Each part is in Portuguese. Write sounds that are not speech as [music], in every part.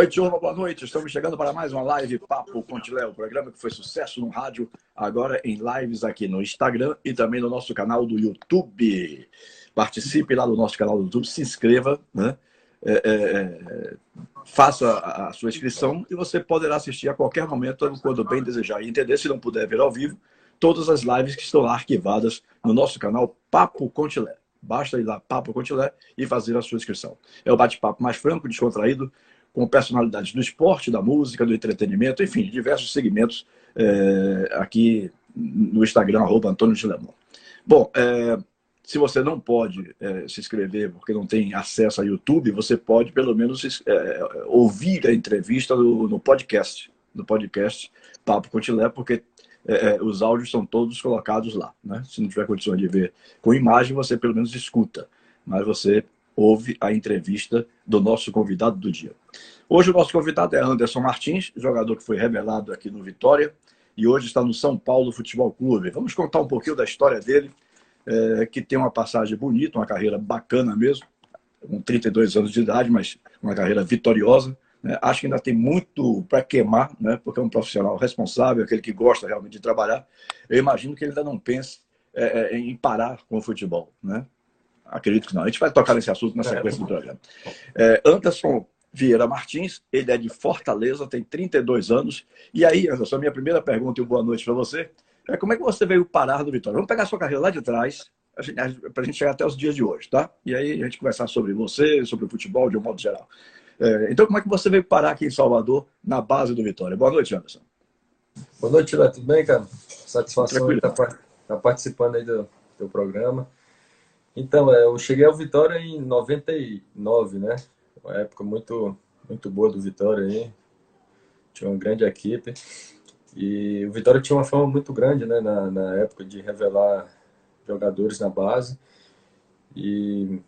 Oi, turma, boa noite. Estamos chegando para mais uma live Papo Léo, programa que foi sucesso no rádio, agora em lives aqui no Instagram e também no nosso canal do YouTube. Participe lá do nosso canal do YouTube, se inscreva, né? É, é, é faça a sua inscrição e você poderá assistir a qualquer momento, quando bem desejar e entender. Se não puder ver ao vivo, todas as lives que estão lá arquivadas no nosso canal Papo Contilé. Basta ir lá, Papo Contilé, e fazer a sua inscrição. É o bate-papo mais franco, descontraído, com personalidades do esporte, da música, do entretenimento, enfim, diversos segmentos é, aqui no Instagram, arroba Antônio Gilemon. Bom, é, se você não pode é, se inscrever porque não tem acesso a YouTube, você pode pelo menos é, ouvir a entrevista no, no, podcast, no podcast Papo Cotilé, porque é, é, os áudios são todos colocados lá. Né? Se não tiver condições de ver com imagem, você pelo menos escuta, mas você ouve a entrevista do nosso convidado do dia. Hoje o nosso convidado é Anderson Martins, jogador que foi revelado aqui no Vitória e hoje está no São Paulo Futebol Clube. Vamos contar um pouquinho da história dele, é, que tem uma passagem bonita, uma carreira bacana mesmo, com 32 anos de idade, mas uma carreira vitoriosa. Né? Acho que ainda tem muito para queimar, né? porque é um profissional responsável, aquele que gosta realmente de trabalhar. Eu imagino que ele ainda não pense é, é em parar com o futebol. Né? Acredito que não. A gente vai tocar nesse assunto na sequência do programa. É, Anderson Vieira Martins, ele é de Fortaleza, tem 32 anos. E aí, Anderson, a minha primeira pergunta e boa noite para você é como é que você veio parar do Vitória? Vamos pegar a sua carreira lá de trás, para a gente chegar até os dias de hoje, tá? E aí a gente conversar sobre você, sobre o futebol de um modo geral. É, então, como é que você veio parar aqui em Salvador, na base do Vitória? Boa noite, Anderson. Boa noite, Léo. Tudo bem, cara? Satisfação de estar tá, tá participando aí do teu programa. Então, é, eu cheguei ao Vitória em 99, né? Uma época muito, muito boa do Vitória aí. Tinha uma grande equipe. E o Vitória tinha uma fama muito grande, né? Na, na época de revelar jogadores na base. E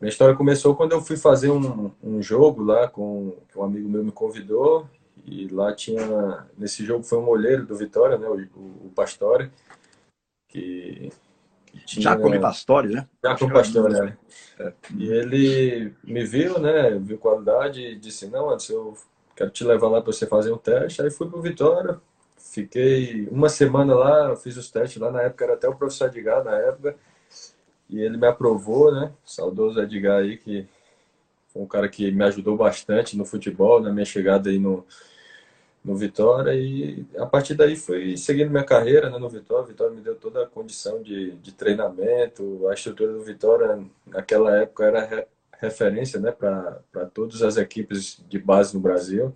minha história começou quando eu fui fazer um, um jogo lá com um amigo meu me convidou. E lá tinha. Nesse jogo foi um olheiro do Vitória, né? O, o, o Pastore. Que tinha... Já come Pastore, né? Já com Pastore, né? É. E ele me viu, né? Viu qualidade e disse: Não, antes eu quero te levar lá para você fazer um teste. Aí fui para o Vitória, fiquei uma semana lá, fiz os testes lá. Na época era até o professor Edgar, na época. E ele me aprovou, né? Saudoso Edgar aí, que foi um cara que me ajudou bastante no futebol, na minha chegada aí no, no Vitória e a partir daí fui seguindo minha carreira né, no Vitória. O Vitória me deu toda a condição de, de treinamento, a estrutura do Vitória naquela época era re, referência né, para todas as equipes de base no Brasil.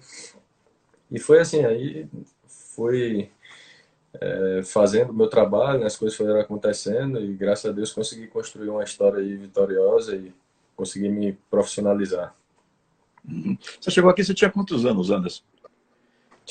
E foi assim, aí fui é, fazendo o meu trabalho, né, as coisas foram acontecendo e graças a Deus consegui construir uma história vitoriosa e consegui me profissionalizar. Uhum. Você chegou aqui, você tinha quantos anos, Anderson?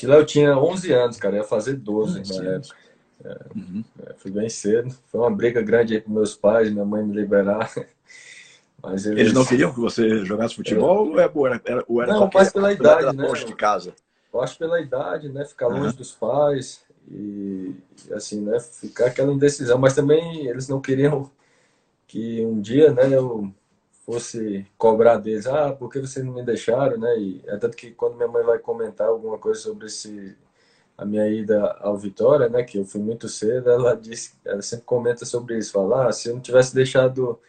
Lá eu tinha 11 anos, cara, ia fazer 12 ah, na época. É, uhum. é, fui bem cedo. Foi uma briga grande aí com meus pais, minha mãe me liberar. [laughs] Mas eles... eles não queriam que você jogasse futebol é. ou era, era, ou era Não, mas pela idade, né? Longe de casa. Eu acho pela idade, né? Ficar uhum. longe dos pais e assim, né? Ficar aquela indecisão. Mas também eles não queriam que um dia, né? Eu fosse cobrar deles, ah, por que vocês não me deixaram, né? E é tanto que quando minha mãe vai comentar alguma coisa sobre esse a minha ida ao Vitória, né, que eu fui muito cedo, ela disse, ela sempre comenta sobre isso, fala, ah, se eu não tivesse deixado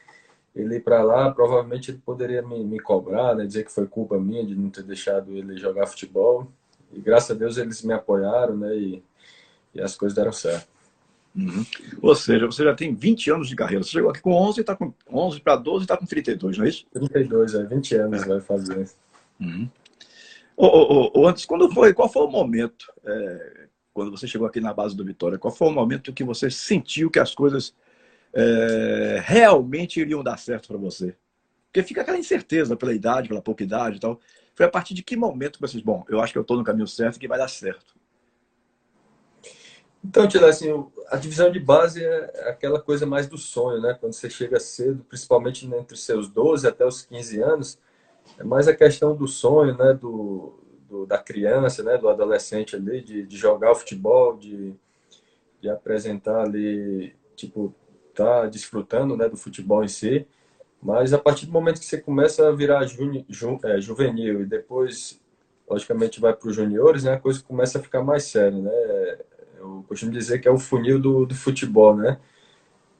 ele ir para lá, provavelmente ele poderia me, me cobrar, né, dizer que foi culpa minha de não ter deixado ele jogar futebol. E graças a Deus eles me apoiaram, né, e, e as coisas deram certo. Uhum. Ou seja, você já tem 20 anos de carreira. Você chegou aqui com 11, está com 11 para 12 e está com 32, não é isso? 32, é 20 anos é. vai fazer. Uhum. Antes, quando foi, qual foi o momento, é, quando você chegou aqui na base do Vitória, qual foi o momento que você sentiu que as coisas é, realmente iriam dar certo para você? Porque fica aquela incerteza pela idade, pela pouca idade e tal. Foi a partir de que momento que vocês, bom, eu acho que eu estou no caminho certo e que vai dar certo? Então, Tila, assim, a divisão de base é aquela coisa mais do sonho, né? Quando você chega cedo, principalmente entre os seus 12 até os 15 anos, é mais a questão do sonho, né? Do, do da criança, né? Do adolescente ali, de, de jogar o futebol, de, de apresentar ali, tipo, tá desfrutando, né? Do futebol em si. Mas a partir do momento que você começa a virar ju, ju, é, juvenil e depois logicamente vai para os juniores, né, a coisa começa a ficar mais séria, né? Eu costumo dizer que é o funil do, do futebol, né?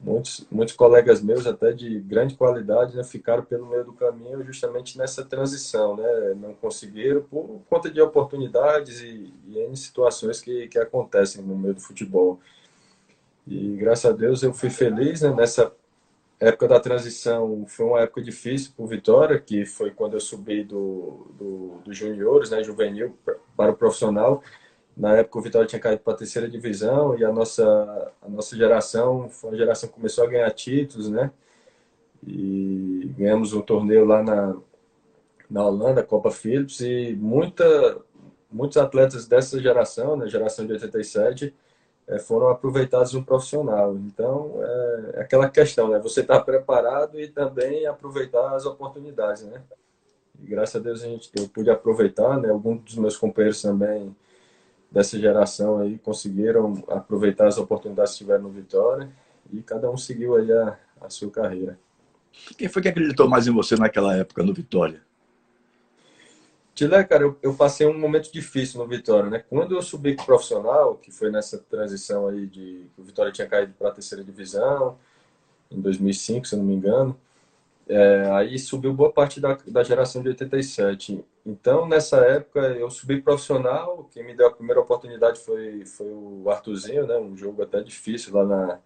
Muitos, muitos colegas meus, até de grande qualidade, né, ficaram pelo meio do caminho justamente nessa transição, né? Não conseguiram por conta de oportunidades e, e situações que, que acontecem no meio do futebol. E graças a Deus eu fui feliz né, nessa época da transição. Foi uma época difícil para o Vitória, que foi quando eu subi do, do, do juniores, né, juvenil, para o profissional. Na época o Vitória tinha caído para a terceira divisão e a nossa, a nossa geração foi uma geração que começou a ganhar títulos, né? E ganhamos um torneio lá na, na Holanda, Copa Philips, e muita, muitos atletas dessa geração, né, geração de 87, é, foram aproveitados no profissional. Então, é, é aquela questão, né? Você está preparado e também aproveitar as oportunidades, né? E graças a Deus a gente, eu pude aproveitar, né? Alguns dos meus companheiros também dessa geração aí conseguiram aproveitar as oportunidades que tiveram no Vitória e cada um seguiu aí a, a sua carreira. Quem foi que acreditou mais em você naquela época no Vitória? Tilé, cara, eu, eu, passei um momento difícil no Vitória, né? Quando eu subi pro profissional, que foi nessa transição aí de que o Vitória tinha caído para a terceira divisão em 2005, se eu não me engano, é, aí subiu boa parte da, da geração de 87. Então, nessa época, eu subi profissional. Quem me deu a primeira oportunidade foi, foi o Arthurzinho, né? Um jogo até difícil lá na,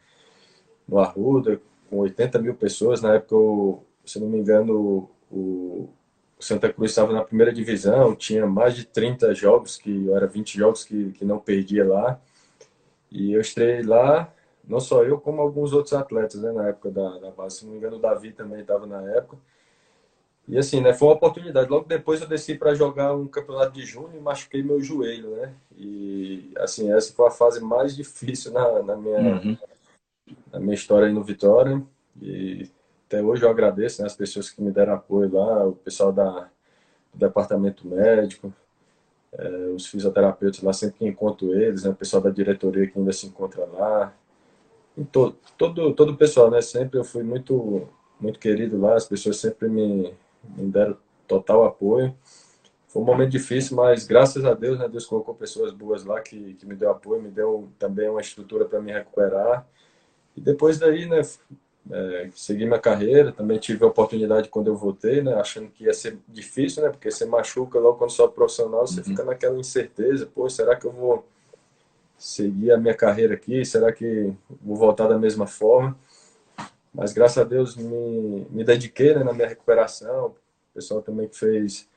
no Arruda, com 80 mil pessoas. Na época, eu, se não me engano, o, o Santa Cruz estava na primeira divisão, tinha mais de 30 jogos, que era 20 jogos que, que não perdia lá. E eu estrei lá, não só eu, como alguns outros atletas, né, na época da, da base. Se não me engano, o Davi também estava na época. E assim, né, foi uma oportunidade. Logo depois eu desci para jogar um campeonato de junho e machuquei meu joelho, né? E assim, essa foi a fase mais difícil na, na minha, uhum. na minha história aí no Vitória. E até hoje eu agradeço né, as pessoas que me deram apoio lá, o pessoal da, do departamento médico, é, os fisioterapeutas lá, sempre que encontro eles, né, o pessoal da diretoria que ainda se encontra lá, e todo, todo, todo o pessoal, né, sempre eu fui muito, muito querido lá, as pessoas sempre me, me deram total apoio. Foi um momento difícil, mas graças a Deus, né, Deus colocou pessoas boas lá que, que me deu apoio, me deu também uma estrutura para me recuperar. E depois daí, né, é, segui minha carreira, também tive a oportunidade quando eu voltei, né, achando que ia ser difícil, né, porque você machuca logo quando sou profissional, você uhum. fica naquela incerteza, pô, será que eu vou seguir a minha carreira aqui, será que vou voltar da mesma forma? Mas graças a Deus me, me dediquei né, na minha recuperação, o pessoal também que fez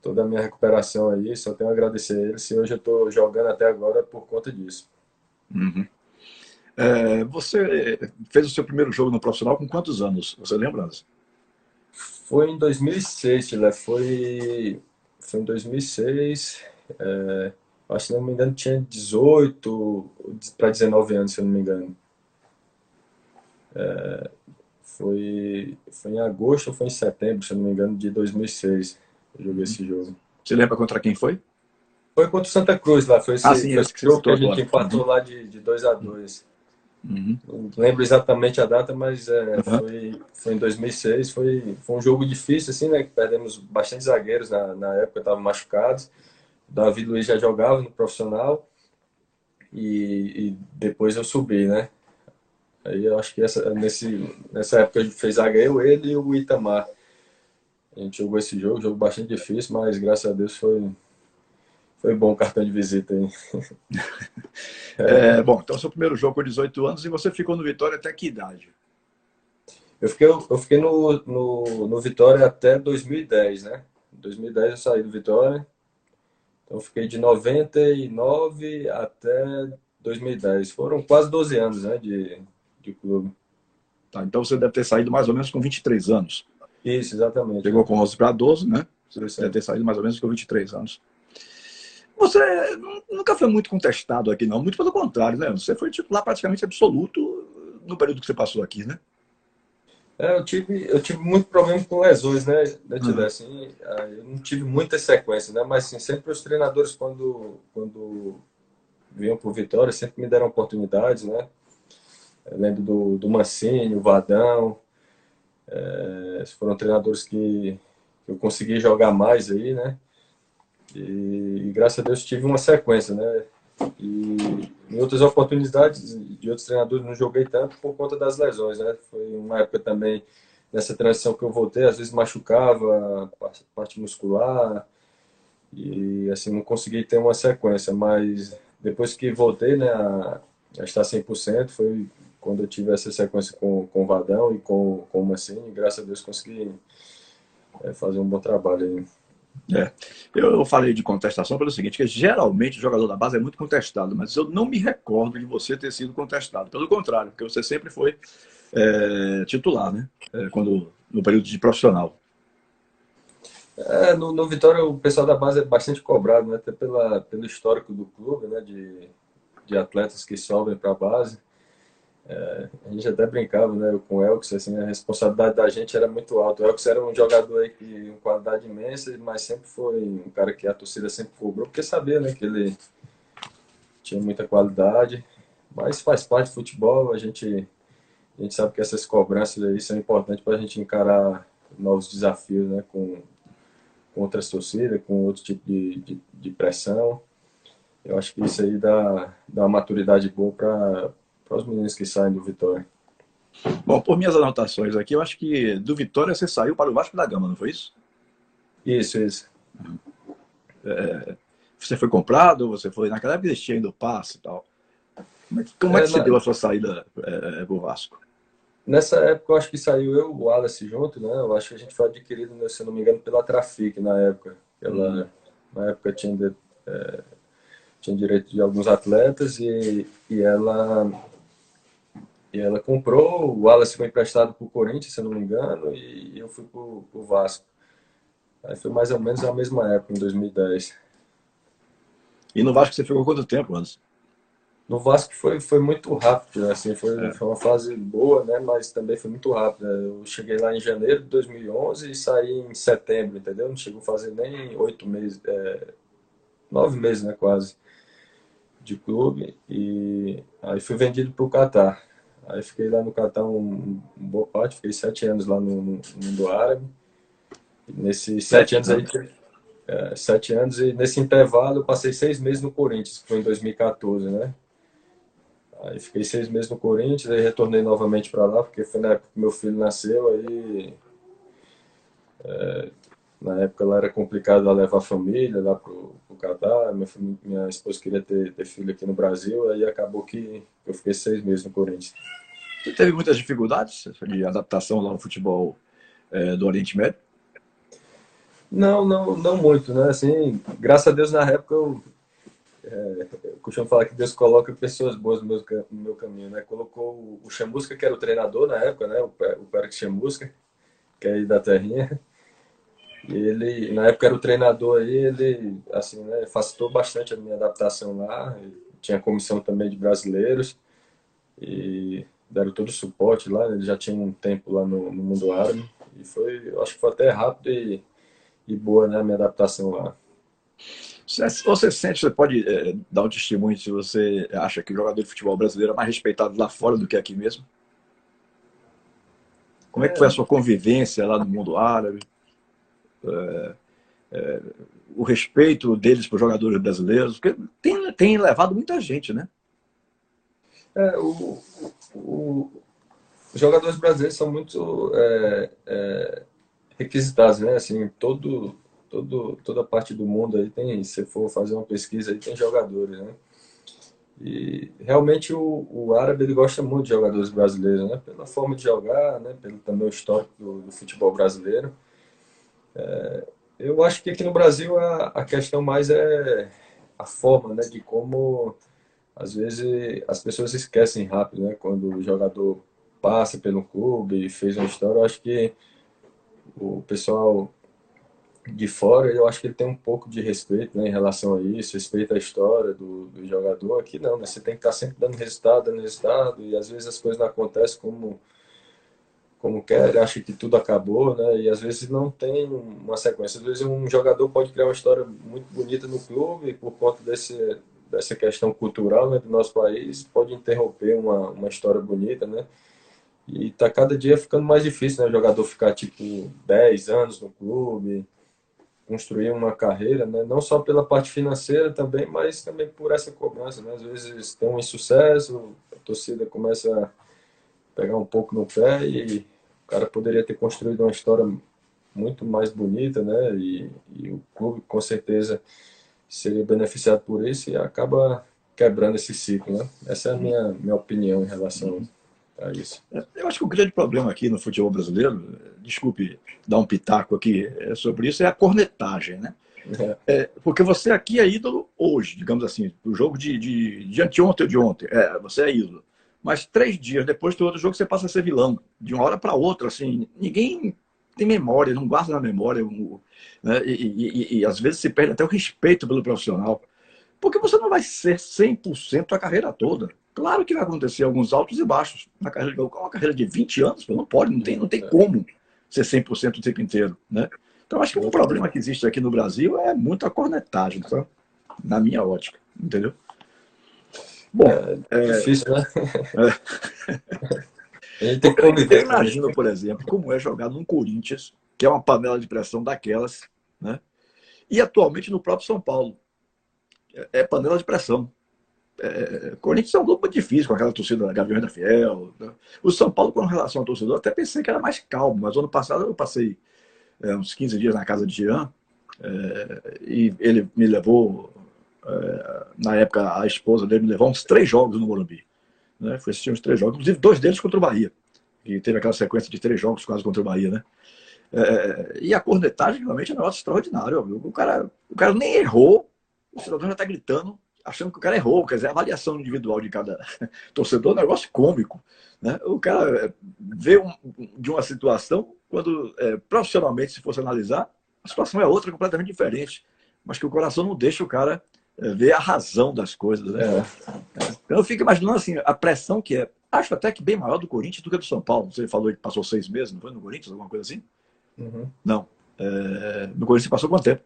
toda a minha recuperação aí, só tenho a agradecer a eles, e hoje eu estou jogando até agora por conta disso. Uhum. É, você fez o seu primeiro jogo no profissional com quantos anos? Você lembra? Foi em 2006, Chile. Foi, foi em 2006. É, acho que não me engano tinha 18 para 19 anos, se eu não me engano. É, foi, foi em agosto ou foi em setembro, se eu não me engano, de 2006. Eu joguei esse jogo. Você lembra contra quem foi? Foi contra o Santa Cruz lá. Foi esse, ah, sim, foi esse jogo que a gente empatou lá de, de 2 a 2 Uhum. Não lembro exatamente a data, mas é, uhum. foi, foi em 2006. Foi, foi um jogo difícil, assim, né? Que perdemos bastante zagueiros na, na época, estavam machucados. Davi Luiz já jogava no profissional. E, e, depois eu subi, né? Aí eu acho que essa, nesse, nessa época a gente fez zagueiro, ele e o Itamar. A gente jogou esse jogo, jogo bastante difícil, mas graças a Deus foi, foi bom o cartão de visita aí. [laughs] é, bom, então seu primeiro jogo com 18 anos e você ficou no Vitória até que idade? Eu fiquei, eu fiquei no, no, no Vitória até 2010, né? Em 2010 eu saí do Vitória. Então eu fiquei de 99 até 2010. Foram quase 12 anos né, de, de clube. Tá, então você deve ter saído mais ou menos com 23 anos. Isso, exatamente. Chegou com 11 para 12, né? Você deve ter saído mais ou menos com 23 anos. Você nunca foi muito contestado aqui, não. Muito pelo contrário, né? Você foi titular praticamente absoluto no período que você passou aqui, né? É, eu tive, eu tive muito problema com lesões, né? né uhum. assim, eu não tive muita sequência, né? Mas assim, sempre os treinadores, quando, quando vinham por Vitória, sempre me deram oportunidades, né? Eu lembro do, do Mancini, o Vadão. É, foram treinadores que, que eu consegui jogar mais aí, né? E, e, graças a Deus tive uma sequência, né? E em outras oportunidades de outros treinadores não joguei tanto por conta das lesões, né? Foi uma época também nessa transição que eu voltei, às vezes machucava a parte muscular e assim não consegui ter uma sequência, mas depois que voltei, né, a, a estar 100%, foi quando eu tive essa sequência com, com o Vadão e com, com o Mancini, graças a Deus consegui é, fazer um bom trabalho aí. É. Eu falei de contestação pelo seguinte, que geralmente o jogador da base é muito contestado, mas eu não me recordo de você ter sido contestado. Pelo contrário, porque você sempre foi é, titular, né? É, quando, no período de profissional. É, no, no, Vitória o pessoal da base é bastante cobrado, né? Até pela, pelo histórico do clube, né? De, de atletas que sobem para a base. É, a gente até brincava né, com o Elks, assim, a responsabilidade da gente era muito alta. O Elks era um jogador aí que uma qualidade imensa, mas sempre foi um cara que a torcida sempre cobrou, porque sabia né, que ele tinha muita qualidade. Mas faz parte do futebol, a gente, a gente sabe que essas cobranças aí são importantes para a gente encarar novos desafios né, com, com outras torcidas, com outro tipo de, de, de pressão. Eu acho que isso aí dá, dá uma maturidade boa para os meninos que saem do Vitória. Bom, por minhas anotações aqui, eu acho que do Vitória você saiu para o Vasco da Gama, não foi isso? Isso, isso. É, você foi comprado, você foi. Naquela época existia ainda o passe e tal. Como é que, como é, é que na... você deu a sua saída é, para o Vasco? Nessa época, eu acho que saiu eu e o Wallace junto, né? Eu acho que a gente foi adquirido, né, se não me engano, pela Trafic na época. Ela, uhum. Na época tinha, é, tinha direito de alguns atletas e, e ela e ela comprou, o Wallace foi emprestado para o Corinthians, se eu não me engano, e eu fui para o Vasco. Aí foi mais ou menos a mesma época, em 2010. E no Vasco você ficou quanto tempo, antes? No Vasco foi, foi muito rápido, né? assim, foi, é. foi uma fase boa, né? mas também foi muito rápida. Eu cheguei lá em janeiro de 2011 e saí em setembro, entendeu? Não chegou a fazer nem oito meses, é, nove meses, né, quase, de clube. E aí fui vendido para o Catar. Aí fiquei lá no Catar um, um boa parte, fiquei sete anos lá no, no mundo árabe. nesses sete, anos aí, é, sete anos, e nesse intervalo eu passei seis meses no Corinthians, que foi em 2014, né? Aí fiquei seis meses no Corinthians, aí retornei novamente para lá, porque foi na época que meu filho nasceu, aí é, na época lá era complicado levar a família lá pro, pro Catar, minha, minha esposa queria ter, ter filho aqui no Brasil, aí acabou que eu fiquei seis meses no Corinthians. Você teve muitas dificuldades de adaptação lá no futebol é, do Oriente Médio? Não, não, não muito, né? Assim, graças a Deus na época eu, é, eu costumo falar que Deus coloca pessoas boas no meu, no meu caminho, né? Colocou o Chamusca, que era o treinador na época, né? O, o Pérez Chamusca, que é aí da terrinha. Ele, na época era o treinador aí, ele, assim, né? Facilitou bastante a minha adaptação lá. Tinha comissão também de brasileiros. E deram todo o suporte lá, ele já tinha um tempo lá no, no mundo árabe e foi, eu acho que foi até rápido e, e boa, né, a minha adaptação lá. Você, sente, você pode é, dar um testemunho se você acha que o jogador de futebol brasileiro é mais respeitado lá fora do que aqui mesmo? Como é, que foi a sua convivência lá no mundo árabe? É, é, o respeito deles para os jogadores brasileiros? Porque tem, tem levado muita gente, né? É, o, o, os jogadores brasileiros são muito é, é, requisitados, né? Assim, todo, todo, toda parte do mundo aí tem, se for fazer uma pesquisa aí, tem jogadores, né? E realmente o, o árabe ele gosta muito de jogadores brasileiros, né? Pela forma de jogar, né? Pelo também o histórico do, do futebol brasileiro. É, eu acho que aqui no Brasil a, a questão mais é a forma, né? De como às vezes as pessoas esquecem rápido, né? Quando o jogador passa pelo clube e fez uma história, eu acho que o pessoal de fora, eu acho que ele tem um pouco de respeito né, em relação a isso, respeita a história do, do jogador. Aqui não, né? Você tem que estar sempre dando resultado, dando resultado, e às vezes as coisas não acontecem como, como quer, acha que tudo acabou, né? E às vezes não tem uma sequência. Às vezes um jogador pode criar uma história muito bonita no clube por conta desse, dessa questão cultural né, do nosso país pode interromper uma, uma história bonita, né? E tá cada dia ficando mais difícil, né? O jogador ficar tipo 10 anos no clube. construir uma carreira, né? não só pela parte financeira também, mas também por essa cobrança. Né? Às vezes tem um insucesso, a torcida começa a pegar um pouco no pé e cara poderia ter construído uma história muito mais bonita, né? E, e o clube com certeza seria beneficiado por isso e acaba quebrando esse ciclo, né? Essa é a minha, minha opinião em relação a isso. É, eu acho que o grande problema aqui no futebol brasileiro, desculpe dar um pitaco aqui é, sobre isso, é a cornetagem, né? É. É, porque você aqui é ídolo hoje, digamos assim, o jogo de, de, de anteontem ou de ontem, é, você é ídolo. Mas três dias depois do outro jogo você passa a ser vilão, de uma hora para outra, assim, ninguém tem memória, não guarda na memória, né? e, e, e, e às vezes se perde até o respeito pelo profissional. Porque você não vai ser 100% a carreira toda. Claro que vai acontecer alguns altos e baixos. Na carreira, uma carreira de 20 anos, não pode, não tem, não tem como ser 100% o tempo inteiro. Né? Então, acho que um problema que existe aqui no Brasil é muita cornetagem, tá? na minha ótica. Entendeu? Bom, é, é difícil, né? É. [laughs] A gente tem que conviver. Eu imagino, por exemplo, como é jogar num Corinthians, que é uma panela de pressão daquelas, né? E atualmente no próprio São Paulo é panela de pressão. É, Corinthians é um grupo difícil, com aquela torcida da Gaviões da Fiel. Né? O São Paulo, com relação ao torcedor, até pensei que era mais calmo, mas ano passado eu passei é, uns 15 dias na casa de Jean é, e ele me levou, é, na época a esposa dele me levou uns três jogos no Morumbi. Né? Foi assistir uns três jogos, inclusive dois deles contra o Bahia, que teve aquela sequência de três jogos quase contra o Bahia, né? É, e a cornetagem realmente é um negócio extraordinário. O cara, o cara nem errou, o cidadão já está gritando, achando que o cara errou. Quer dizer, a avaliação individual de cada [laughs] torcedor é um negócio cômico. Né? O cara é, vê um, de uma situação, quando é, profissionalmente, se fosse analisar, a situação é outra, completamente diferente. Mas que o coração não deixa o cara é, ver a razão das coisas. Né? É. Então eu fico imaginando assim, a pressão que é. Acho até que bem maior do Corinthians do que do São Paulo. Você falou que passou seis meses, não foi no Corinthians, alguma coisa assim? Uhum. Não. É, no Corinthians passou quanto tempo?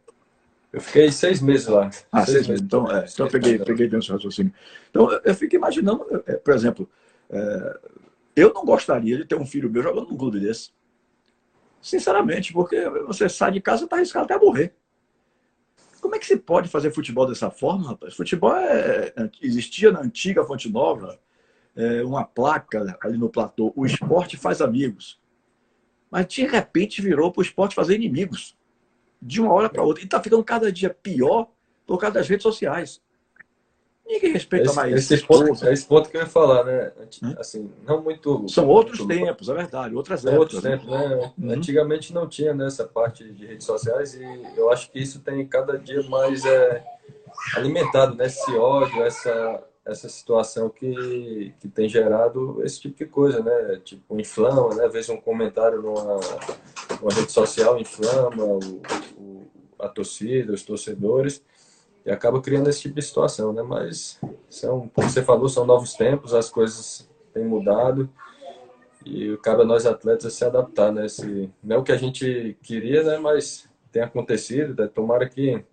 Eu fiquei seis meses lá. Ah, seis, seis meses. Então, é, então eu peguei, peguei dentro do raciocínio. Então, eu fico imaginando, é, por exemplo, é, eu não gostaria de ter um filho meu jogando num clube desse. Sinceramente, porque você sai de casa e está arriscado até morrer. Como é que se pode fazer futebol dessa forma, rapaz? Futebol é, é, existia na antiga Fonte Nova, é, uma placa ali no platô. O esporte faz amigos. Mas de repente virou para o esporte fazer inimigos de uma hora para outra. E está ficando cada dia pior por causa das redes sociais. Ninguém respeita esse, mais esse ponto, é esse ponto que eu ia falar, né? Hum? Assim, não muito. São outros muito... tempos, é verdade, outras épocas. Outros né? tempos, né? Uhum. Antigamente não tinha nessa né, parte de redes sociais e eu acho que isso tem cada dia mais é, alimentado, né? Esse ódio, essa, essa situação que, que tem gerado esse tipo de coisa, né? Tipo, inflama, né? Às vezes um comentário numa, numa rede social inflama o, o, a torcida, os torcedores, e acaba criando esse tipo de situação, né? Mas, são, como você falou, são novos tempos, as coisas têm mudado, e cabe a nós atletas se adaptar, né? Esse, não é o que a gente queria, né? Mas tem acontecido, né? tomara que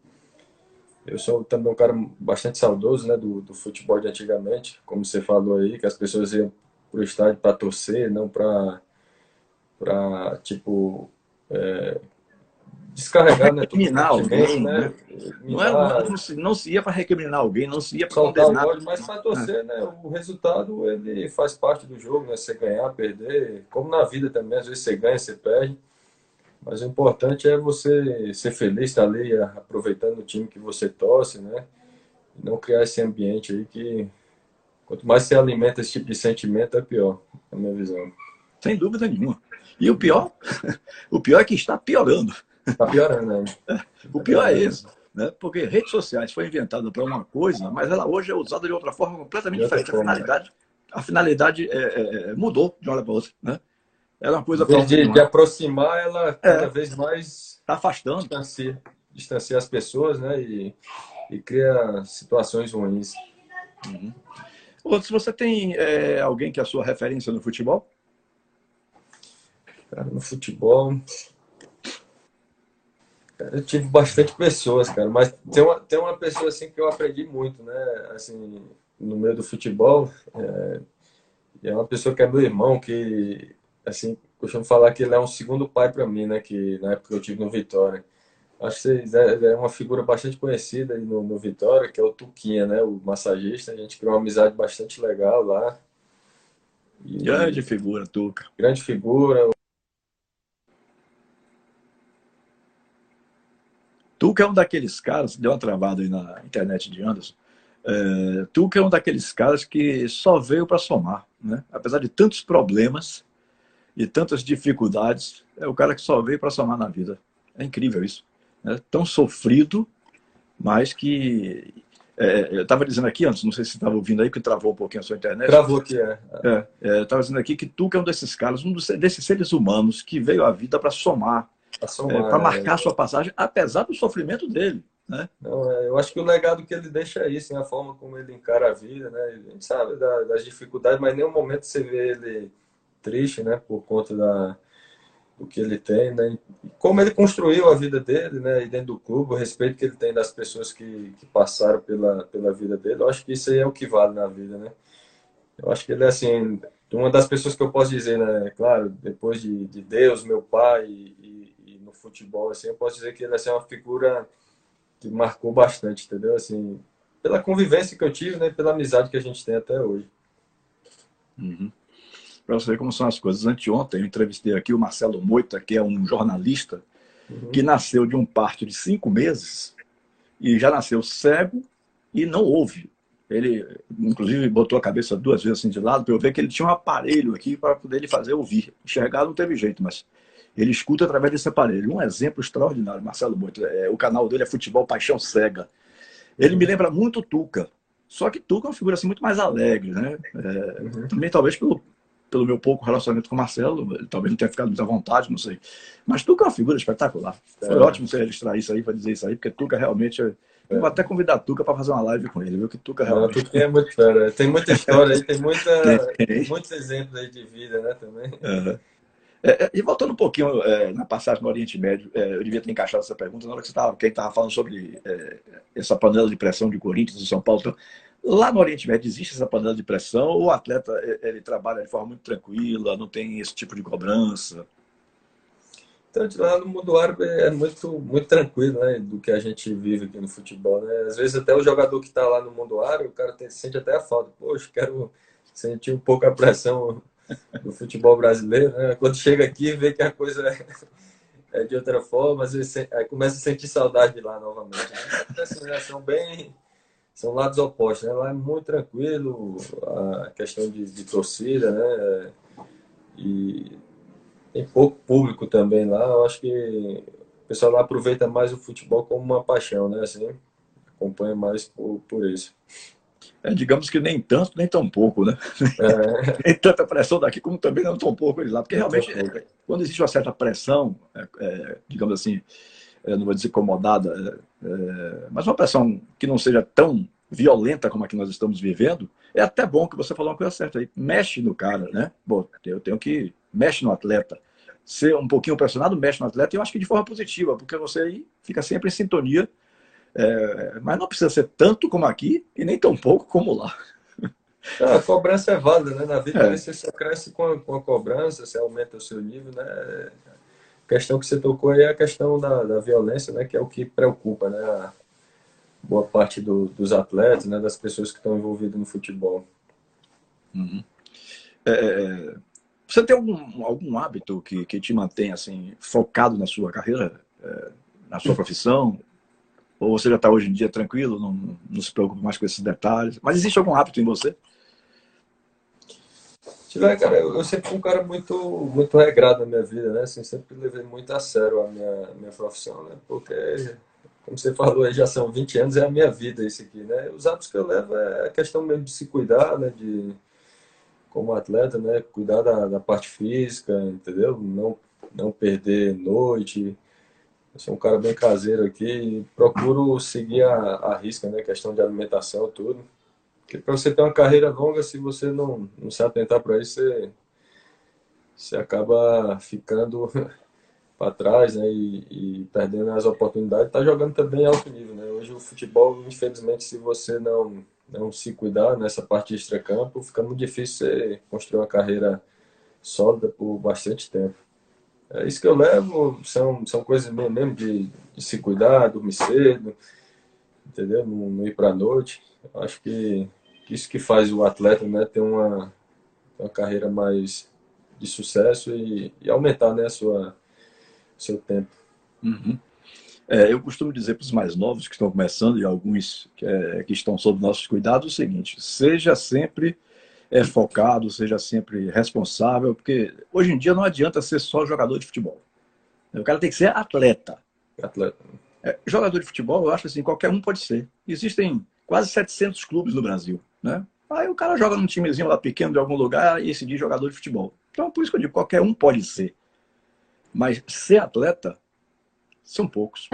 eu sou também um cara bastante saudoso né, do, do futebol de antigamente, como você falou aí, que as pessoas iam para o estádio para torcer, não para, tipo, é, descarregar, né? Recriminar alguém, né? né? Não, era, não, se, não se ia para recriminar alguém, não se ia para condenar. Ódio, mas para torcer, é. né? O resultado, ele faz parte do jogo, né? Você ganhar, perder, como na vida também, às vezes você ganha, você perde. Mas o importante é você ser feliz, estar ali aproveitando o time que você torce, né? E não criar esse ambiente aí que quanto mais você alimenta esse tipo de sentimento, é pior, na minha visão. Sem dúvida nenhuma. E o pior, [laughs] o pior é que está piorando. Está piorando, né? O pior é esse. Né? Porque redes sociais foi inventada para uma coisa, mas ela hoje é usada de outra forma completamente outra diferente. Forma, a finalidade, né? a finalidade é, é, é, mudou de uma hora para outra. Né? Era uma coisa de, de, de aproximar, ela é. cada é, vez mais está afastando, distancia, distancia as pessoas, né? E, e cria situações ruins. Uhum. Outros, você tem é, alguém que é a sua referência no futebol? Cara, no futebol. Eu tive bastante pessoas, cara, mas tem uma, tem uma pessoa assim que eu aprendi muito, né? Assim, no meio do futebol. É, é uma pessoa que é meu irmão, que assim, costumo falar que ele é um segundo pai para mim, né? Que na época eu tive no Vitória. acho que é, é uma figura bastante conhecida no, no Vitória, que é o Tuquinha, né? O massagista. A gente criou uma amizade bastante legal lá. E, grande figura, Tuca. Grande figura. Tuca é um daqueles caras, deu uma travada aí na internet de Anderson. É, Tuca é um daqueles caras que só veio para somar, né? Apesar de tantos problemas e tantas dificuldades, é o cara que só veio para somar na vida. É incrível isso né, tão sofrido, mas que. É, eu estava dizendo aqui antes, não sei se você estava ouvindo aí, que travou um pouquinho a sua internet. Travou aqui, é. é, é estava dizendo aqui que tu que é um desses caras, um desses seres humanos que veio à vida para somar, para é, marcar é. sua passagem, apesar do sofrimento dele. Né? Não, é, eu acho que o legado que ele deixa é isso, né? a forma como ele encara a vida, né? A gente sabe das dificuldades, mas em nenhum momento você vê ele triste, né? Por conta da, o que ele tem, né? como ele construiu a vida dele, né? E dentro do clube, o respeito que ele tem das pessoas que, que passaram pela, pela vida dele, eu acho que isso aí é o que vale na vida, né? Eu acho que ele é assim, uma das pessoas que eu posso dizer, né? Claro, depois de, de Deus, meu pai e, futebol, assim, eu posso dizer que ele assim, é uma figura que marcou bastante, entendeu? Assim, pela convivência que eu tive, né? Pela amizade que a gente tem até hoje. Uhum para você ver como são as coisas. Anteontem eu entrevistei aqui o Marcelo Moita, que é um jornalista uhum. que nasceu de um parto de cinco meses e já nasceu cego e não ouve. Ele, inclusive, botou a cabeça duas vezes assim de lado para eu ver que ele tinha um aparelho aqui para poder ele fazer ouvir. Enxergar não teve jeito, mas ele escuta através desse aparelho. Um exemplo extraordinário, Marcelo Moita. É, o canal dele é Futebol Paixão Cega. Ele me lembra muito Tuca. Só que Tuca é uma figura assim, muito mais alegre, né? É, uhum. Também talvez pelo, pelo meu pouco relacionamento com o Marcelo, ele talvez não tenha ficado muito à vontade, não sei. Mas Tuca é uma figura espetacular. Foi é. ótimo você registrar isso aí para dizer isso aí, porque Tuca realmente. É... Eu vou até convidar a Tuca para fazer uma live com ele, viu? Que Tuca realmente. Não, Tuca é muito fera. Tem muita história tem, muita, [laughs] muitos exemplos aí de vida, né? Também. Uhum. É, e voltando um pouquinho é, na passagem no Oriente Médio, é, eu devia ter encaixado essa pergunta na hora que você estava, quem estava falando sobre é, essa panela de pressão de Corinthians e São Paulo. Então, Lá no Oriente Médio existe essa panela de pressão ou o atleta ele trabalha de forma muito tranquila, não tem esse tipo de cobrança? Então, lá no mundo árabe é muito, muito tranquilo, né, do que a gente vive aqui no futebol, né? Às vezes até o jogador que está lá no mundo árabe, o cara tem, sente até a falta. Poxa, quero sentir um pouco a pressão do futebol brasileiro, né? Quando chega aqui, vê que a coisa é, é de outra forma, às vezes aí começa a sentir saudade de lá novamente. Né? Então, são bem são lados opostos. Né? Lá é muito tranquilo, a questão de, de torcida, né? E tem pouco público também lá. Eu acho que o pessoal lá aproveita mais o futebol como uma paixão, né? Assim, acompanha mais por, por isso. É, digamos que nem tanto, nem tão pouco, né? É. [laughs] nem tanta pressão daqui, como também não tão pouco lá. Porque realmente, é, quando existe uma certa pressão, é, é, digamos assim, é, não vou dizer incomodada, mas uma pressão que não seja tão violenta como a que nós estamos vivendo, é até bom que você falou uma coisa certa aí. Mexe no cara, né? Bom, eu tenho que. Mexe no atleta. Ser um pouquinho pressionado, mexe no atleta, e eu acho que de forma positiva, porque você aí fica sempre em sintonia. É, mas não precisa ser tanto como aqui e nem tão pouco como lá. a cobrança é válida, né? Na vida é. você só cresce com a, com a cobrança, você aumenta o seu nível, né? A questão que você tocou aí é a questão da, da violência, né? Que é o que preocupa, né? boa parte do, dos atletas, né, das pessoas que estão envolvidas no futebol. Uhum. É, é, é, você tem algum, algum hábito que, que te mantém assim focado na sua carreira, é, na sua profissão? Ou você já está hoje em dia tranquilo, não, não se preocupa mais com esses detalhes? Mas existe algum hábito em você? Tiver, cara, eu, eu, sempre fui um cara muito, muito regrado na minha vida, né? Assim, sempre levei muito a sério a minha, minha profissão, né? Porque como você falou, já são 20 anos, é a minha vida isso aqui, né? Os hábitos que eu levo é a questão mesmo de se cuidar, né? De, como atleta, né? Cuidar da, da parte física, entendeu? Não, não perder noite. Eu sou um cara bem caseiro aqui procuro seguir a, a risca, né? Questão de alimentação, tudo. Porque para você ter uma carreira longa, se você não, não se atentar para isso, você, você acaba ficando [laughs] para trás né, e, e, perdendo as oportunidades, está jogando também alto nível. Né? Hoje o futebol, infelizmente, se você não, não se cuidar nessa parte de extracampo, fica muito difícil você construir uma carreira sólida por bastante tempo. É isso que eu levo, são, são coisas mesmo de, de se cuidar, dormir cedo, entendeu? Não, não ir para a noite. Acho que isso que faz o atleta né, ter uma, uma carreira mais de sucesso e, e aumentar né, a sua, seu tempo. Uhum. É, eu costumo dizer para os mais novos que estão começando e alguns que, é, que estão sob nossos cuidados o seguinte: seja sempre é, focado, seja sempre responsável, porque hoje em dia não adianta ser só jogador de futebol. O cara tem que ser atleta. Atleta. É, jogador de futebol, eu acho assim, qualquer um pode ser. Existem quase 700 clubes no Brasil, né? Aí o cara joga num timezinho lá pequeno de algum lugar e se diz jogador de futebol. Então, por isso que eu digo, qualquer um pode ser. Mas ser atleta são poucos.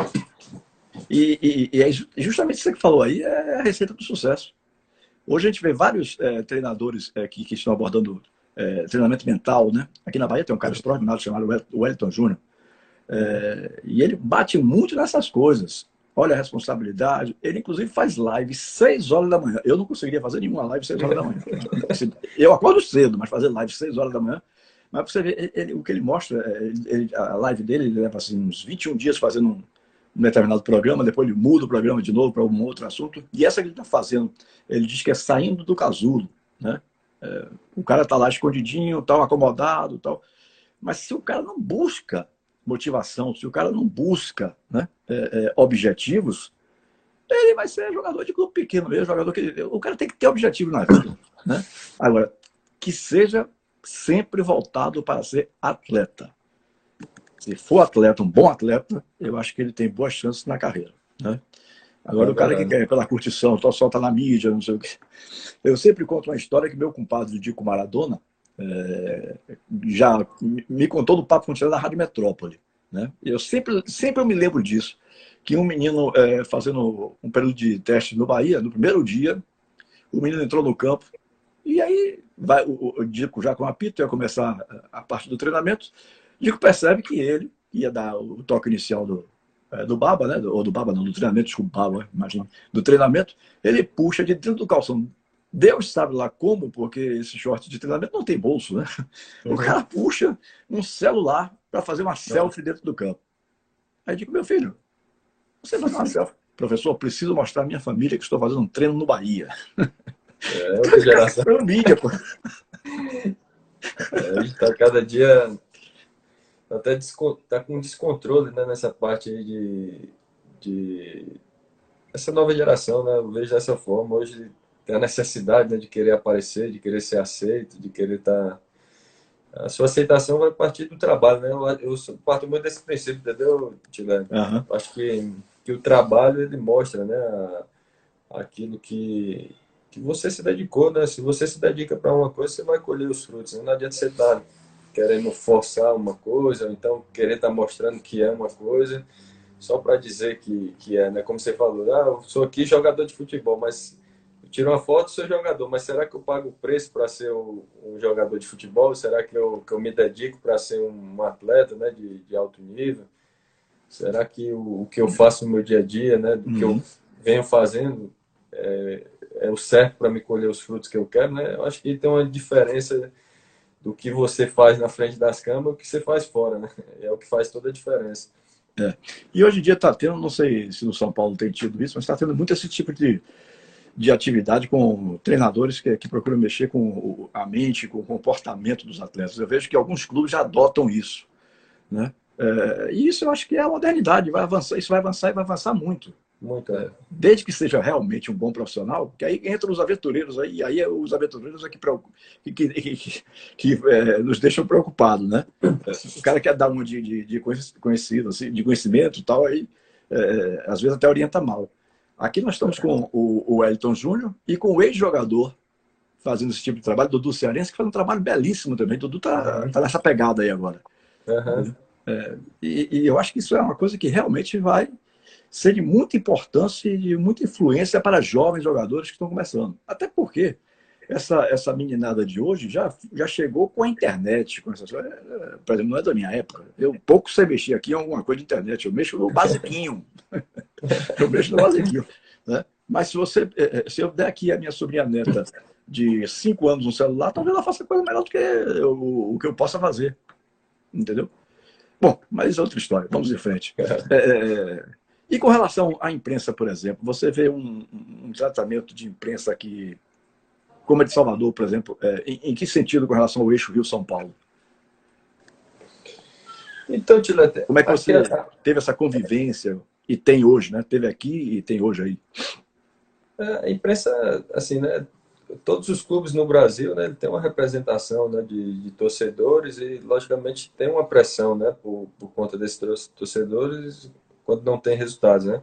E, e, e é justamente isso que falou aí é a receita do sucesso. Hoje a gente vê vários é, treinadores é, que, que, estão abordando é, treinamento mental, né? Aqui na Bahia tem um cara extraordinário chamado Wellington Júnior. E ele bate muito nessas coisas. Olha a responsabilidade. Ele, inclusive, faz live seis horas da manhã. Eu não conseguiria fazer nenhuma live seis horas da manhã. [laughs] Eu acordo cedo, mas fazer live seis horas da manhã mas você ver, ele, o que ele mostra, ele, a live dele, ele leva assim, uns 21 dias fazendo um, um determinado programa, depois ele muda o programa de novo para um outro assunto. E essa que ele está fazendo, ele diz que é saindo do casulo. Né? É, o cara está lá escondidinho, tal, acomodado, tal. Mas se o cara não busca motivação, se o cara não busca né, é, é, objetivos, ele vai ser jogador de clube pequeno mesmo, jogador que o cara tem que ter objetivo na vida, né? Agora, que seja sempre voltado para ser atleta. Se for atleta, um bom atleta, eu acho que ele tem boas chances na carreira. Né? Agora, é o cara que quer pela curtição, só solta na mídia, não sei o quê. Eu sempre conto uma história que meu compadre Dico Maradona é, já me contou no papo funcionário da Rádio Metrópole. Né? Eu sempre, sempre eu me lembro disso. Que um menino é, fazendo um período de teste no Bahia, no primeiro dia, o menino entrou no campo e aí vai, o, o Dico já com apito, ia começar a parte do treinamento. Dico percebe que ele ia dar o toque inicial do, é, do Baba, né? ou do Baba, não, do treinamento, desculpa, Baba, imagina, do treinamento. Ele puxa de dentro do calção. Deus sabe lá como, porque esse short de treinamento não tem bolso, né? Uhum. O cara puxa um celular para fazer uma selfie dentro do campo. Aí digo, meu filho, você vai fazer uma selfie? Professor, preciso mostrar à minha família que estou fazendo um treino no Bahia. É [laughs] outra geração. Pelo mídia, pô. É, a gente tá cada dia tá até tá com descontrole né, nessa parte aí de, de essa nova geração, né? Eu vejo dessa forma. Hoje tem a necessidade né, de querer aparecer, de querer ser aceito, de querer estar. Tá... A sua aceitação vai partir do trabalho, né? Eu, eu parto muito desse princípio, entendeu, Tilé? Uhum. Acho que, que o trabalho ele mostra, né? Aquilo que, que você se dedicou, né? Se você se dedica para uma coisa, você vai colher os frutos. Né? Não adianta você estar tá querendo forçar uma coisa, ou então querer estar tá mostrando que é uma coisa, só para dizer que, que é, né? Como você falou, ah, eu sou aqui jogador de futebol, mas eu tiro uma foto, sou jogador, mas será que eu pago o preço para ser um, um, jogador de futebol? Será que eu, que eu me dedico para ser um atleta, né? De, de alto nível? Será que o, o, que eu faço no meu dia a dia, né? Do uhum. que eu uhum. venho fazendo, é, é o certo para me colher os frutos que eu quero, né? Eu acho que tem uma diferença do que você faz na frente das câmeras o que você faz fora, né? É o que faz toda a diferença. É. E hoje em dia está tendo, não sei se no São Paulo tem tido isso, mas está tendo muito esse tipo de, de atividade com treinadores que, que procuram mexer com a mente, com o comportamento dos atletas. Eu vejo que alguns clubes já adotam isso, né? É, e isso eu acho que é a modernidade, vai avançar, isso vai avançar e vai avançar muito. Muito, é. Desde que seja realmente um bom profissional, que aí entram os aventureiros aí, aí é os aventureiros é que, que, que, que, é, nos deixam preocupados, né? O cara quer dar uma de, de, de conhecido, assim, de conhecimento e tal, aí é, às vezes até orienta mal. Aqui nós estamos com o, o Elton Júnior e com o ex-jogador fazendo esse tipo de trabalho, Dudu Cearense, que faz um trabalho belíssimo também. Dudu tá, tá nessa pegada aí agora. Uhum. É, e, e eu acho que isso é uma coisa que realmente vai ser de muita importância e de muita influência para jovens jogadores que estão começando. Até porque essa, essa meninada de hoje já, já chegou com a internet. Com essas, é, por exemplo, não é da minha época. Eu pouco sei mexer aqui em alguma coisa de internet. Eu mexo no basiquinho. [laughs] eu mexo no basiquinho. Né? Mas se, você, é, é, se eu der aqui a minha sobrinha neta de 5 anos no celular, talvez ela faça coisa melhor do que o, o que eu possa fazer. Entendeu? Bom, mas é outra história. Vamos em frente. É, é, e com relação à imprensa, por exemplo, você vê um, um tratamento de imprensa que, como a de Salvador, por exemplo, é, em, em, que sentido com relação ao eixo Rio-São Paulo? Então, Tilete, como é que você teve essa convivência e tem hoje, né? Teve aqui e tem hoje aí. É, a imprensa, assim, né? Todos os clubes no Brasil, né? Tem uma representação, né? De, de torcedores e, logicamente, tem uma pressão, né? Por, por conta desses torcedores quando não tem resultados, né?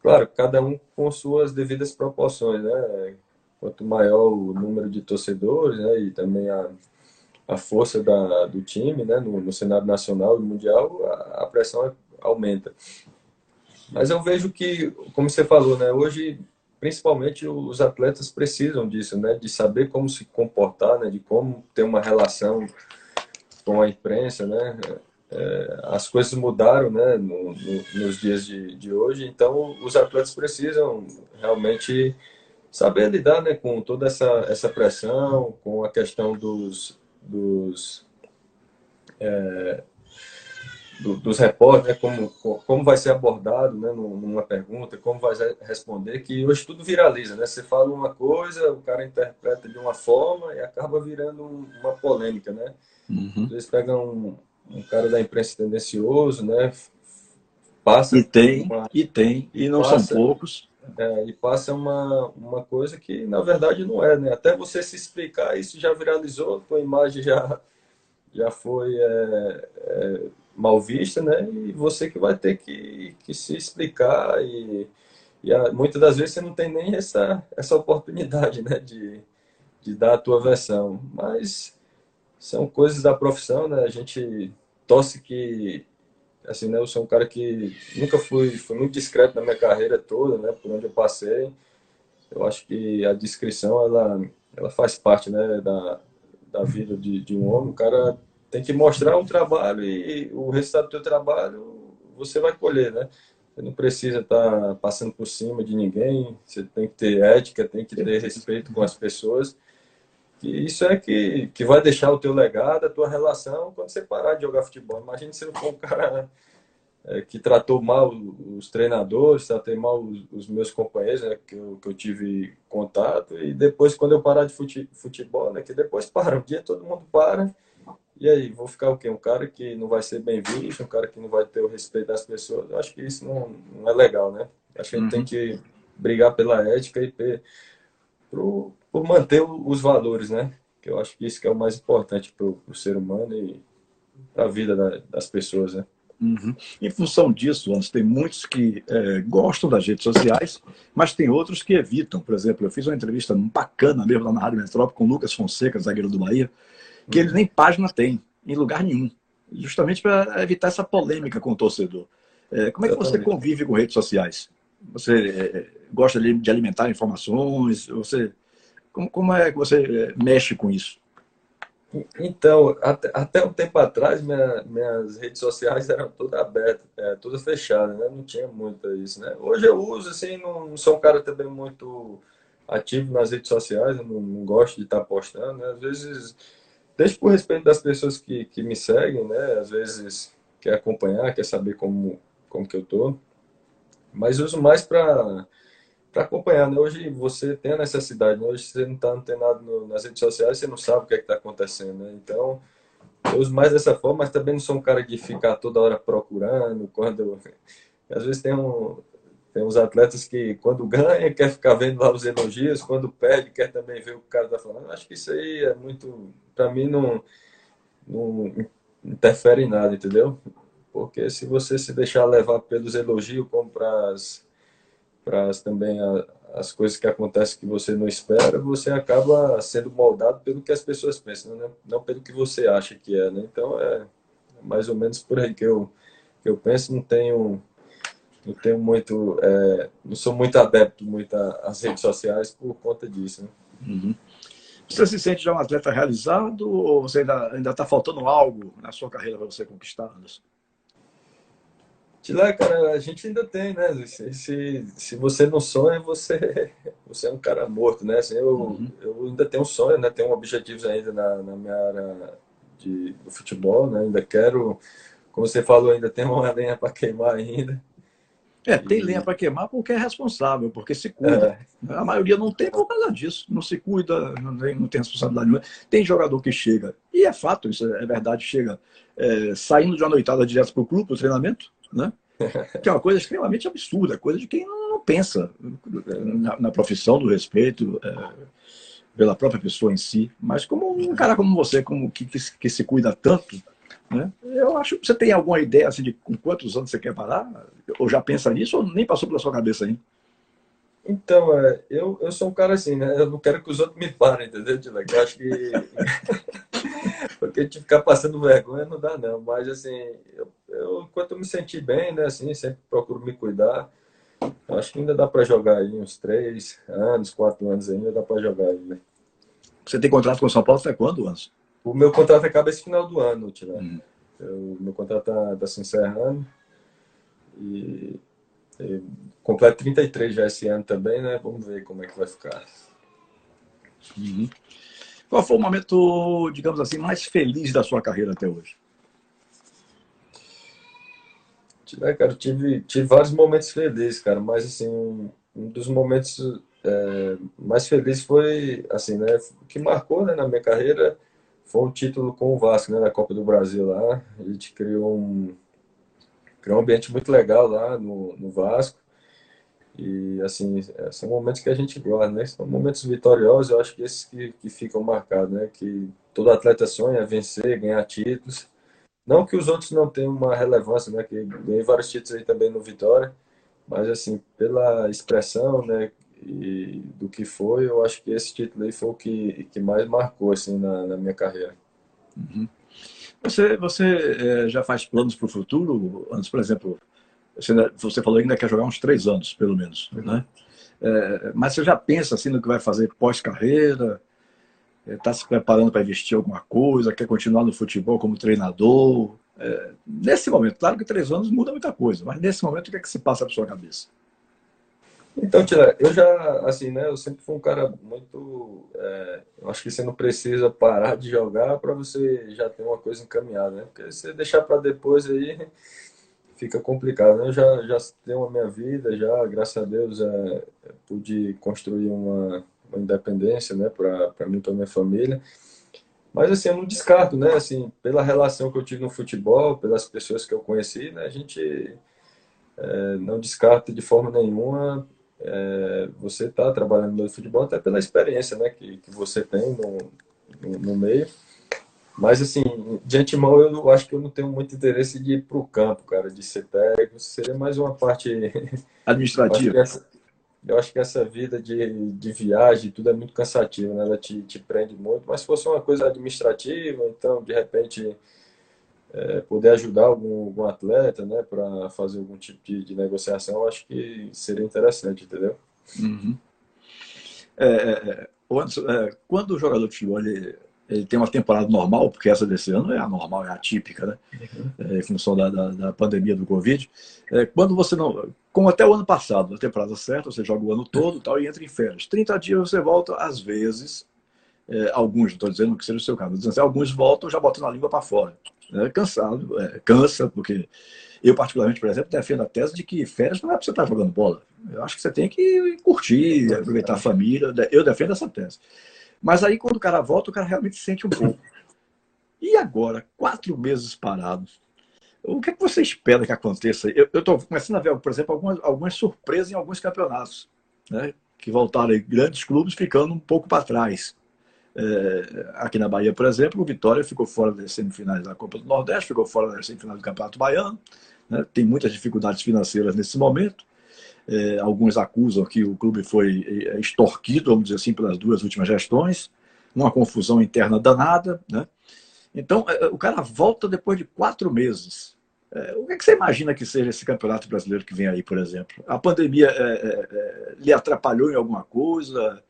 Claro, cada um com suas devidas proporções, né? Quanto maior o número de torcedores, né? E também a, a força da, do time, né? No, no cenário nacional e mundial, a, a pressão aumenta. Mas eu vejo que, como você falou, né? Hoje principalmente os atletas precisam disso, né? De saber como se comportar, né? De como ter uma relação com a imprensa, né? É, as coisas mudaram né, no, no, nos dias de, de hoje, então os atletas precisam realmente saber lidar né, com toda essa, essa pressão, com a questão dos, dos, é, do, dos repórteres, né, como, como vai ser abordado né, numa pergunta, como vai responder, que hoje tudo viraliza. Né? Você fala uma coisa, o cara interpreta de uma forma e acaba virando uma polêmica. Né? Uhum. Às vezes pega um, um cara da imprensa tendencioso, né? Passa e tem, uma, e tem, e não passa, são poucos. É, e passa uma, uma coisa que na verdade não é, né? Até você se explicar, isso já viralizou, tua imagem já, já foi é, é, mal vista, né? E você que vai ter que, que se explicar e, e a, muitas das vezes você não tem nem essa, essa oportunidade, né? De, de dar a tua versão. Mas são coisas da profissão, né? A gente torce que, assim, né? Eu sou um cara que nunca fui, fui muito discreto na minha carreira toda, né? Por onde eu passei. Eu acho que a descrição, ela, ela faz parte, né? Da, da vida de, de um homem. O cara tem que mostrar um trabalho e o resultado do teu trabalho você vai colher, né? Você não precisa estar tá passando por cima de ninguém, você tem que ter ética, tem que ter respeito com as pessoas que isso é que, que vai deixar o teu legado, a tua relação quando você parar de jogar futebol. Imagina se não for um cara é, que tratou mal os treinadores, tratei mal os, os meus companheiros, né, que, eu, que eu tive contato, e depois quando eu parar de fute, futebol, né, que depois para, um dia todo mundo para, e aí, vou ficar o quê? Um cara que não vai ser bem visto, um cara que não vai ter o respeito das pessoas, eu acho que isso não, não é legal, né? Acho que a gente uhum. tem que brigar pela ética e ter, pro, por manter os valores, né? Que eu acho que isso que é o mais importante para o ser humano e para a vida da, das pessoas, né? Uhum. Em função disso, Anderson, tem muitos que é, gostam das redes sociais, mas tem outros que evitam. Por exemplo, eu fiz uma entrevista bacana mesmo lá na Rádio Metrópole com o Lucas Fonseca, zagueiro do Bahia, que uhum. ele nem página tem, em lugar nenhum, justamente para evitar essa polêmica com o torcedor. É, como é que você convive com redes sociais? Você é, gosta de alimentar informações? Você como, como é que você eh, mexe com isso? Então, até, até um tempo atrás, minha, minhas redes sociais eram todas abertas, é, todas fechadas, né? Não tinha muito isso, né? Hoje eu uso, assim, não, sou um cara também muito ativo nas redes sociais, não, não, gosto de estar postando, né? Às vezes, desde por respeito das pessoas que, que me seguem, né? Às vezes quer acompanhar, quer saber como, como que eu tô. Mas uso mais para para acompanhar. Né? Hoje você tem a necessidade, hoje você não está antenado no, nas redes sociais, você não sabe o que é está acontecendo. Né? Então, eu uso mais dessa forma, mas também não sou um cara de ficar toda hora procurando. Quando Às vezes tem, um, tem uns atletas que, quando ganha, quer ficar vendo lá os elogios, quando perde, quer também ver o cara está falando. Acho que isso aí é muito. Para mim, não, não interfere em nada, entendeu? Porque se você se deixar levar pelos elogios como para as para também a, as coisas que acontecem que você não espera, você acaba sendo moldado pelo que as pessoas pensam, né? não pelo que você acha que é. Né? Então é mais ou menos por aí que eu, que eu penso. Não tenho, não tenho muito, é, não sou muito adepto muito às redes sociais por conta disso. Né? Uhum. Você se sente já um atleta realizado ou você ainda ainda está faltando algo na sua carreira para você conquistar, Anderson? Lá, cara, a gente ainda tem, né? Se, se, se você não sonha, você, [laughs] você é um cara morto, né? Assim, eu, uhum. eu ainda tenho um sonho, né? Tenho objetivos ainda na, na minha área de, do futebol, né? Ainda quero como você falou, ainda tem uma [laughs] lenha para queimar ainda. É, tem lenha para queimar porque é responsável, porque se cuida. É. A maioria não tem por causa disso. Não se cuida, não tem, não tem responsabilidade nenhuma. Tem jogador que chega, e é fato, isso é verdade, chega é, saindo de uma noitada direto para o clube, para o treinamento, né? [laughs] que é uma coisa extremamente absurda, coisa de quem não pensa na, na profissão, do respeito é, pela própria pessoa em si. Mas como um cara como você, como que, que, que se cuida tanto, né? Eu acho. Você tem alguma ideia assim, de com quantos anos você quer parar? Ou já pensa nisso ou nem passou pela sua cabeça ainda? Então, é, eu, eu sou um cara assim, né? Eu não quero que os outros me parem, entendeu, Eu acho que. [laughs] [laughs] Porque de ficar passando vergonha não dá, não. Mas, assim, eu, eu, enquanto eu me sentir bem, né? Assim, sempre procuro me cuidar. Acho que ainda dá para jogar aí uns três anos, quatro anos ainda, dá para jogar ainda. Você tem contrato com o São Paulo até quando, Anso? O meu contrato acaba esse final do ano, Tila. Hum. O meu contrato está tá se encerrando. E, e completo 33 já esse ano também, né? Vamos ver como é que vai ficar. Uhum. Qual foi o momento, digamos assim, mais feliz da sua carreira até hoje? É, cara, tive, tive vários momentos felizes, cara, mas assim, um, dos momentos é, mais felizes foi, assim, né, que marcou né, na minha carreira foi um título com o Vasco, né, na Copa do Brasil lá. A gente criou um, criou um ambiente muito legal lá no, no Vasco. E, assim, são momentos que a gente gosta, né? São momentos vitoriosos, eu acho que esses que, que ficam marcados, né? Que todo atleta sonha vencer, ganhar títulos. Não que os outros não tenham uma relevância, né? Que ganhei vários títulos aí também no Vitória, mas, assim, pela expressão, né? e do que foi, eu acho que esse título aí foi o que, que mais marcou assim na, na minha carreira. Uhum. Você, você é, já faz planos para o futuro? Antes, por exemplo, você, você falou ainda quer jogar uns três anos, pelo menos, né? É, mas você já pensa assim no que vai fazer pós-carreira? Está é, se preparando para investir alguma coisa? Quer continuar no futebol como treinador? É, nesse momento, claro que três anos muda muita coisa, mas nesse momento o que é que se passa na sua cabeça? Então, Tila, eu já, assim, né, eu sempre fui um cara muito. É, eu acho que você não precisa parar de jogar para você já ter uma coisa encaminhada, né? Porque se deixar para depois aí fica complicado? Eu já, já tenho a minha vida, já, graças a Deus, é, pude construir uma, uma independência, né, para mim e para minha família. Mas, assim, eu não descarto, né, assim, pela relação que eu tive no futebol, pelas pessoas que eu conheci, né, a gente. É, não descarta de forma nenhuma é, você está trabalhando no futebol até pela experiência né, que, que você tem no, no, no, meio. Mas, assim, de antemão, eu acho que eu não tenho muito interesse de ir para o campo, cara, de ser técnico. Seria mais uma parte [laughs] administrativa. Eu acho que essa, eu acho que essa vida de, de viagem, tudo é muito cansativo, né? Ela te, te prende muito. Mas se fosse uma coisa administrativa, então, de repente é, poder ajudar algum, algum atleta, né, para fazer algum tipo de, de, negociação, acho que seria interessante, entendeu? Uhum. É, é, é é, quando o jogador de futebol ele, ele, tem uma temporada normal, porque essa desse ano é a normal, é atípica, né? Uhum. É, em função da, da, da, pandemia do Covid. quando você não. Como até o ano passado, na temporada certa, você joga o ano todo tal, e entra em férias. 30 dias você volta, às vezes, alguns, não estou dizendo que seja o seu caso, dizendo assim, alguns voltam já botando a língua para fora né, cansado, é, cansa, porque eu, particularmente, por exemplo, defendo a tese de que férias não é para você estar jogando bola. Eu acho que você tem que curtir, aproveitar a família. Eu defendo essa tese. Mas aí, quando o cara volta, o cara realmente sente um pouco. E agora, quatro meses parados, o que, é que você espera que aconteça? Eu estou começando a ver, por exemplo, algumas, algumas surpresas em alguns campeonatos, né? que voltaram aí, grandes clubes ficando um pouco para trás. É, aqui na Bahia, por exemplo, o Vitória ficou fora das semifinais da Copa do Nordeste, ficou fora das semifinais do Campeonato Baiano, né? tem muitas dificuldades financeiras nesse momento. É, alguns acusam que o clube foi é, extorquido, vamos dizer assim, pelas duas últimas gestões, uma confusão interna danada. Né? Então, é, o cara volta depois de quatro meses. É, o que, é que, você imagina que seja esse campeonato brasileiro que vem aí, por exemplo? A pandemia lhe atrapalhou em alguma coisa?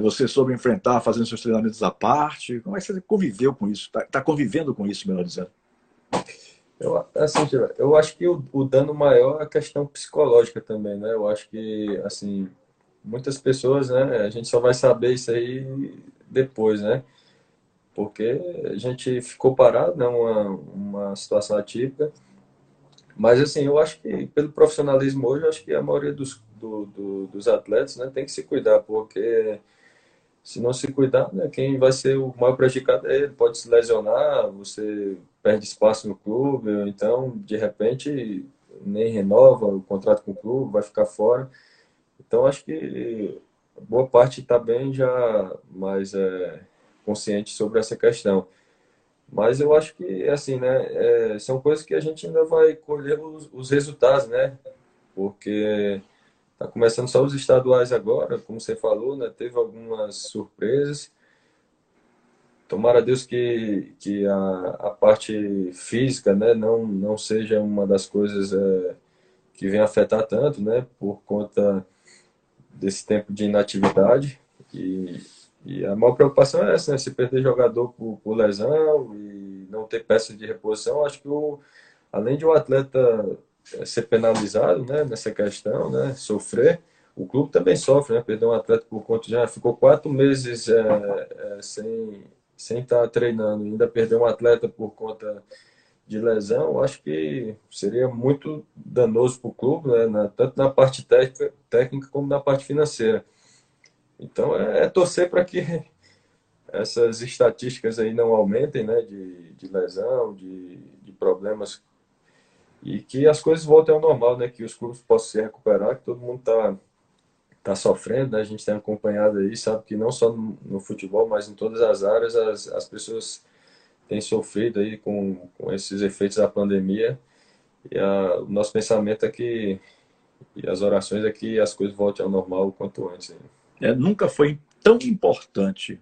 Você soube enfrentar fazendo seus treinamentos à parte? Como é que você conviveu com isso? Está tá convivendo com isso, melhor dizendo? Eu, assim, eu acho que o, o, dano maior é a questão psicológica também, né? Eu acho que, assim, muitas pessoas, né? A gente só vai saber isso aí depois, né? porque a gente ficou parado, né? Uma, uma situação atípica. Mas, assim, eu acho que pelo profissionalismo hoje, eu acho que a maioria dos, do, do, dos atletas né, tem que se cuidar, porque se não se cuidar, né, quem vai ser o maior prejudicado é ele. Pode se lesionar, você perde espaço no clube, ou então, de repente, nem renova o contrato com o clube, vai ficar fora. Então, acho que boa parte está bem já mais é, consciente sobre essa questão. Mas eu acho que, assim, né, é, são coisas que a gente ainda vai colher os, os resultados, né? Porque Está começando só os estaduais agora, como você falou, né? Teve algumas surpresas. Tomara Deus que, que a, a parte física né, não, não seja uma das coisas é, que vem afetar tanto, né? Por conta desse tempo de inatividade. E, e a maior preocupação é essa, né? Se perder jogador por, por lesão e não ter peça de reposição, acho que o, além de o um atleta é, ser penalizado né, nessa questão, né, sofrer. O clube também sofre, né? Perdeu um atleta por conta já ficou quatro meses é, é, sem sem estar tá treinando, ainda perdeu um atleta por conta de lesão, acho que seria muito danoso para o clube, né? na, tanto na parte técnica, técnica como na parte financeira. Então é, é torcer para que [laughs] essas estatísticas aí não aumentem, né? De, de lesão, de, de problemas e que as coisas voltem ao normal, né? Que os clubes possam se recuperar, que todo mundo está tá sofrendo, né? A gente tem acompanhado aí, sabe que não só no, no futebol, mas em todas as áreas as, as pessoas têm sofrido aí com, com esses efeitos da pandemia. E a, o nosso pensamento é que e as orações é que as coisas voltem ao normal o quanto antes. É, nunca foi tão importante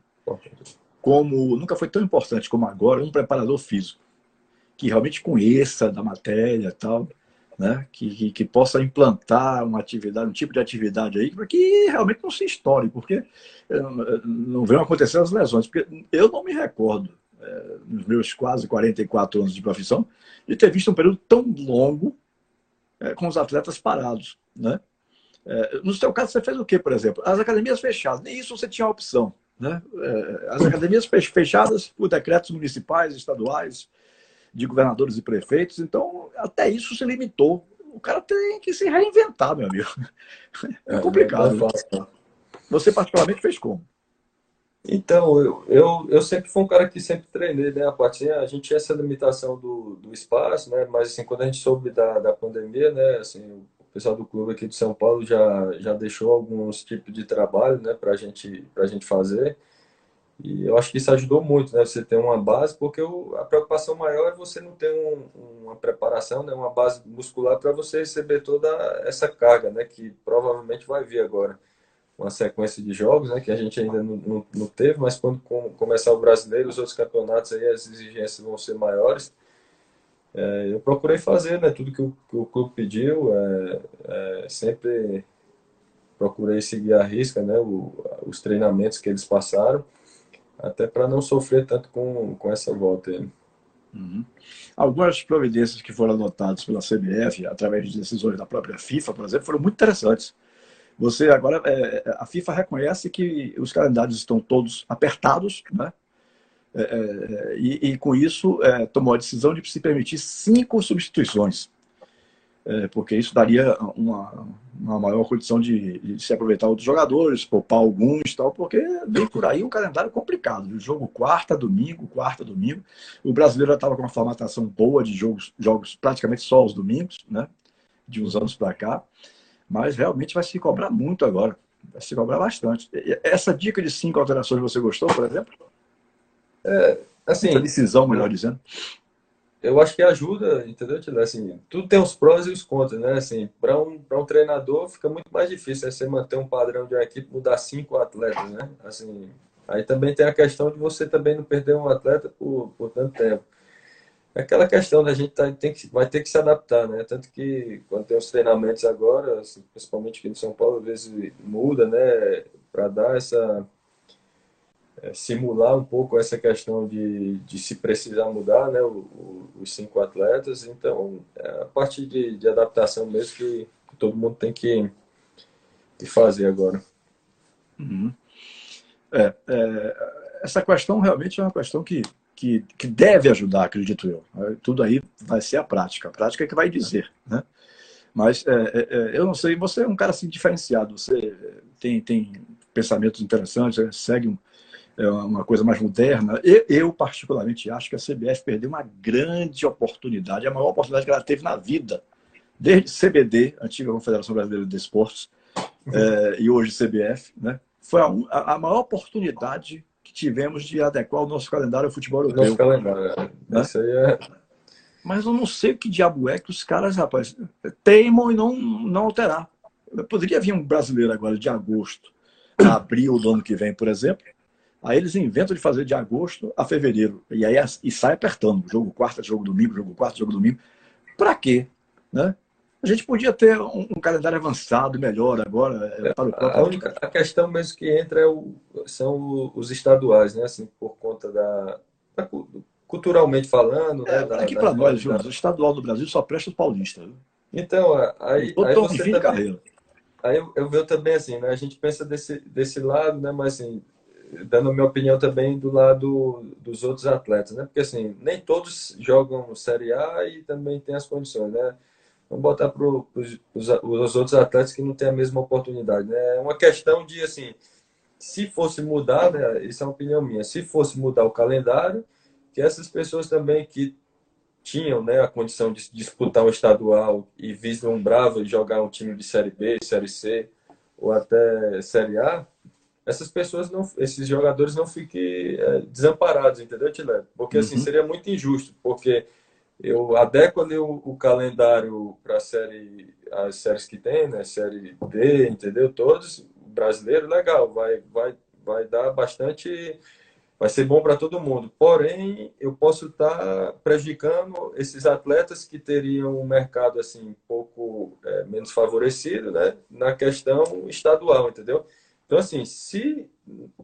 como nunca foi tão importante como agora um preparador físico que realmente conheça da matéria tal, né? Que, que, que, possa implantar uma atividade, um tipo de atividade aí, para que realmente não se estoure, porque eh, não venham acontecer as lesões. Porque eu não me recordo, é, nos meus quase 44 anos de profissão, de ter visto um período tão longo é, com os atletas parados, né? É, no seu caso, você fez o quê, por exemplo? As academias fechadas, nem isso você tinha opção. Né? As academias fechadas por decretos municipais, estaduais, de governadores e prefeitos, então até isso se limitou. O cara tem que se reinventar, meu amigo. É, é complicado. É Você particularmente fez como? Então, eu, eu, eu sempre fui um cara que sempre treinei, né? A partir a gente tinha essa limitação do, do espaço, né? Mas assim, quando a gente soube da, da pandemia, né? Assim, o pessoal do clube aqui de São Paulo já, já deixou alguns tipos de trabalho, né? Para gente, a gente fazer. E eu acho que isso ajudou muito, né? Você ter uma base, porque o, a preocupação maior é você não ter um, uma preparação, né? uma base muscular para você receber toda essa carga, né? Que provavelmente vai vir agora. Uma sequência de jogos, né? Que a gente ainda não, não, não teve, mas quando com, começar o brasileiro, os outros campeonatos aí, as exigências vão ser maiores. É, eu procurei fazer, né? Tudo que o, que o clube pediu, é, é, sempre procurei seguir a risca, né? O, os treinamentos que eles passaram até para não sofrer tanto com, com essa volta aí. Uhum. Algumas providências que foram adotadas pela CBF, através de decisões da própria FIFA, por exemplo, foram muito interessantes. Você agora, é, a FIFA reconhece que os calendários estão todos apertados, né? É, é, e, e, com isso é, tomou a decisão de se permitir cinco substituições é, porque isso daria uma, uma maior condição de, de, se aproveitar outros jogadores, poupar alguns tal, porque vem por aí um calendário complicado. O jogo quarta, domingo, quarta, domingo. O brasileiro já estava com uma formatação boa de jogos, jogos praticamente só os domingos, né? De uns anos para cá. Mas realmente vai se cobrar muito agora. Vai se cobrar bastante. Essa dica de cinco alterações você gostou, por exemplo? É, assim, Essa decisão, melhor dizendo eu acho que ajuda, entendeu? Assim, tudo tem os prós e os contras, né? Assim, para um, um treinador fica muito mais difícil né? você manter um padrão de uma equipe, mudar cinco atletas, né? Assim, aí também tem a questão de você também não perder um atleta por, por tanto tempo. É aquela questão da gente tá, tem que, vai ter que se adaptar, né? Tanto que quando tem os treinamentos agora, assim, principalmente aqui em São Paulo, às vezes muda, né? Para dar essa simular um pouco essa questão de, de se precisar mudar, né, o, o, os cinco atletas. Então, é a parte de, de adaptação mesmo que, que, todo mundo tem que, que fazer agora. Uhum. É, é, essa questão realmente é uma questão que, que, que deve ajudar, acredito eu. Tudo aí vai ser a prática. A prática é que vai dizer, né? Mas é, é, é eu não sei, você é um cara assim diferenciado, você tem, tem pensamentos interessantes, segue um, é uma coisa mais moderna. Eu, eu, particularmente, acho que a CBF perdeu uma grande oportunidade, a maior oportunidade que ela teve na vida, desde CBD, antiga Confederação Brasileira de Esportes, é, e hoje CBF, né? Foi a, a, maior oportunidade que tivemos de adequar o nosso calendário ao futebol europeu. Nosso calendário, é. né? Isso aí é... Mas eu não sei o que diabo é que os caras, rapaz, teimam e não, não alterar. Poderia vir um brasileiro agora de agosto, abril do ano que vem, por exemplo, Aí eles inventam de fazer de agosto a fevereiro. E aí e sai apertando. Jogo quarta, jogo domingo, jogo quarta, jogo domingo. Para quê? Né? A gente podia ter um, um calendário avançado, melhor agora. É, para o próprio... a, única, a questão mesmo que entra é o, são os estaduais, né? Assim, por conta da. da culturalmente falando. Né? É, da, aqui para nós, Jonas, o estadual do Brasil só presta os paulistas. Então, aí. aí você fim também, de carreira. Aí eu, eu vejo também assim, né? A gente pensa desse, desse lado, né? Mas assim, dando a minha opinião também do lado dos outros atletas, né? Porque assim, nem todos jogam Série A e também tem as condições, né? Vamos botar para os, os outros atletas que não têm a mesma oportunidade, né? É uma questão de, assim, se fosse mudar, né? Isso é uma opinião minha, se fosse mudar o calendário, que essas pessoas também que tinham né, a condição de disputar um estadual e vislumbravam jogar um time de Série B, Série C ou até Série A, essas pessoas não, esses jogadores não fiquem é, desamparados, entendeu, Tilé? Porque assim uhum. seria muito injusto, porque eu adequo ali o, o calendário para a série, as séries que tem, né? Série D, entendeu? Todos brasileiro, legal, vai, vai, vai dar bastante, vai ser bom para todo mundo. Porém, eu posso estar tá prejudicando esses atletas que teriam um mercado assim um pouco é, menos favorecido, né? Na questão estadual, entendeu? Então, assim, se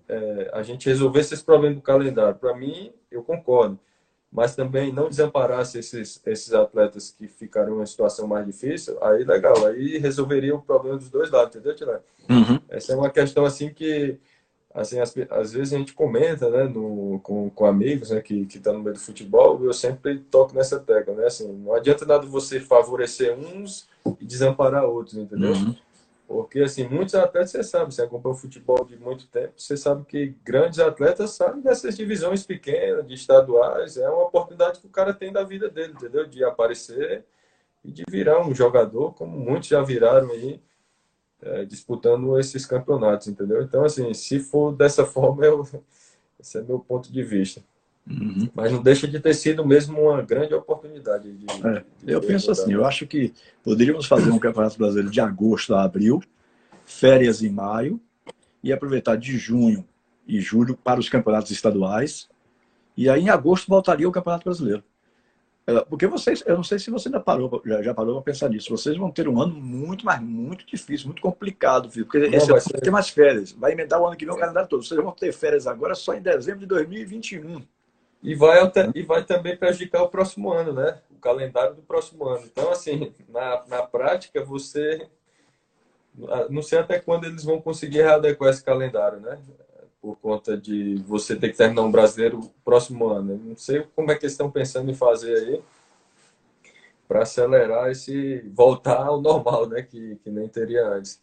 é, a gente resolvesse esse problema do calendário, para mim, eu concordo. Mas também não desamparasse esses, esses atletas que ficaram em uma situação mais difícil, aí legal, aí resolveria o problema dos dois lados, entendeu, Tilé? Uhum. Essa é uma questão, assim, que assim, às, às vezes a gente comenta, né, no, com, com amigos, né, que estão tá no meio do futebol, eu sempre toco nessa tecla, né, assim, não adianta nada você favorecer uns e desamparar outros, entendeu? Uhum. Porque, assim, muitos atletas, você sabe, você acompanha o futebol de muito tempo, você sabe que grandes atletas sabem dessas divisões pequenas, de estaduais, é uma oportunidade que o cara tem da vida dele, entendeu? De aparecer e de virar um jogador, como muitos já viraram aí, é, disputando esses campeonatos, entendeu? Então, assim, se for dessa [laughs] forma, eu, esse é meu ponto de vista. Uhum. Mas não deixa de ter sido mesmo uma grande oportunidade. De, é, de eu penso assim, eu acho que poderíamos fazer um Campeonato Brasileiro de agosto a abril, férias em maio, e aproveitar de junho e julho para os campeonatos estaduais, e aí em agosto voltaria o Campeonato Brasileiro. É, porque vocês, eu não sei se você ainda parou, já, já parou para pensar nisso. Vocês vão ter um ano muito, mas muito difícil, muito complicado, filho, porque não, esse ano vai ter mais férias. Vai emendar o ano que vem o calendário todo. Vocês vão ter férias agora só em dezembro de 2021. E vai, e vai também prejudicar o próximo ano, né? O calendário do próximo ano. Então, assim, na, na prática, você. Não sei até quando eles vão conseguir readequar esse calendário, né? Por conta de você ter que terminar um brasileiro próximo ano. Não sei como é que eles estão pensando em fazer aí para acelerar esse. voltar ao normal, né? Que, que nem teria antes.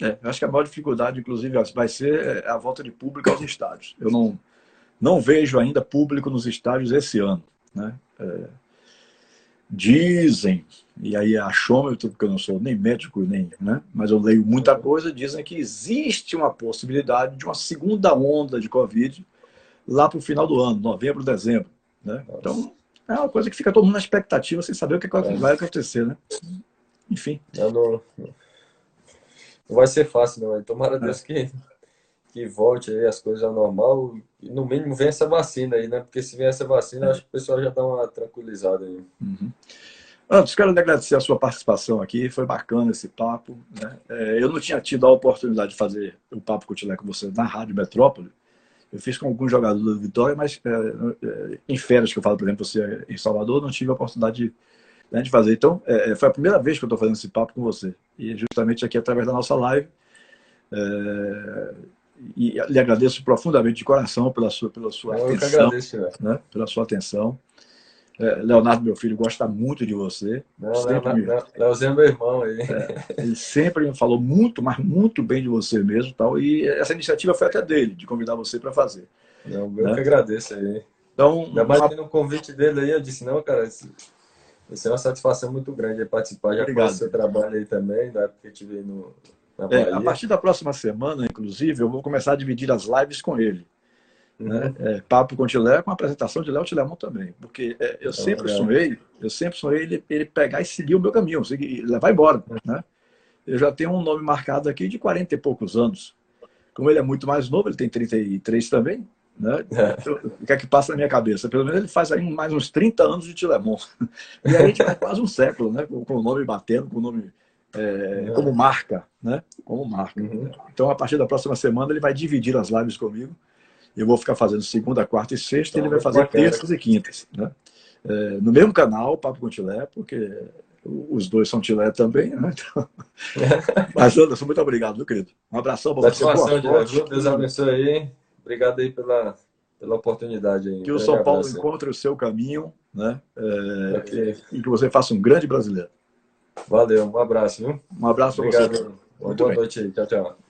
É, eu acho que a maior dificuldade, inclusive, vai ser a volta de público aos estádios. Eu não não vejo ainda público nos estádios esse ano. Né? É, dizem, e aí achômetro, porque eu não sou nem médico, nem, né? mas eu leio muita coisa, dizem que existe uma possibilidade de uma segunda onda de Covid lá para o final do ano, novembro, dezembro. Né? Então, é uma coisa que fica todo mundo na expectativa, sem saber o que é. vai acontecer. Né? Enfim. Não, não, não vai ser fácil, não. Tomara Deus é. que que volte aí as coisas ao normal e no mínimo venha essa vacina aí, né? Porque se vier essa vacina, acho que o pessoal já dá uma tranquilizada aí. Uhum. Antes, quero agradecer a sua participação aqui, foi bacana esse papo. Né? É, eu não tinha tido a oportunidade de fazer o papo com o Tilé com você na Rádio Metrópole. Eu fiz com alguns jogadores do Vitória, mas é, é, em férias que eu falo, por exemplo, você em Salvador, não tive a oportunidade de, né, de fazer. Então, é, é, foi a primeira vez que eu estou fazendo esse papo com você. E justamente aqui através da nossa live. É, e lhe agradeço profundamente de coração pela sua, pela sua Eu que atenção. agradeço. Né? Pela sua atenção. É, Leonardo, meu filho, gosta muito de você. Não, Sempre me- Leozinho é meu irmão aí. Ele sempre me falou muito, mas muito bem de você mesmo. Tal, e essa iniciativa foi até dele, de convidar você para fazer. Não, eu Né? que agradeço aí. Então, Ainda mais tendo o convite dele aí, eu disse, não, cara, isso, isso é uma satisfação muito grande participar. Já Obrigado. conheço seu trabalho aí também, da época que eu estive no, é, a partir da próxima semana, inclusive, eu vou começar a dividir as lives com ele. né? Uhum. É, Papo com Tilé, com a apresentação de Léo Tilemon também. Porque é, eu Então, sempre legal. sonhei, eu sempre sonhei ele, ele pegar e seguir o meu caminho, seguir, levar embora. Né? Eu já tenho um nome marcado aqui de 40 e poucos anos. Como ele é muito mais novo, ele tem 33 também. Né? É. Eu- o que é que passa na minha cabeça? Pelo menos ele faz aí mais uns 30 anos de Tilemon. [laughs] E aí a gente vai quase um século, né? Com o nome batendo, com o nome é, como marca, né? Como marca. Uhum. Então, a partir da próxima semana, ele vai dividir as lives comigo. Eu vou ficar fazendo segunda, quarta e sexta, Tá, ele vai fazer bacana. terças e quintas. Né? É, no mesmo canal, Papo com Tilé, porque os dois são Tilé também. Né? [laughs] Então... [laughs] Mas, Anderson, muito obrigado, meu querido. Um abração para você. Satisfação, de sorte. Deus abençoe aí. Obrigado aí pela, pela oportunidade aí. Que o São Paulo abraço encontre o seu caminho né? É, e que você faça um grande brasileiro. Valeu, um abraço, viu? Um abraço. Obrigado. Boa noite aí. Tchau, tchau.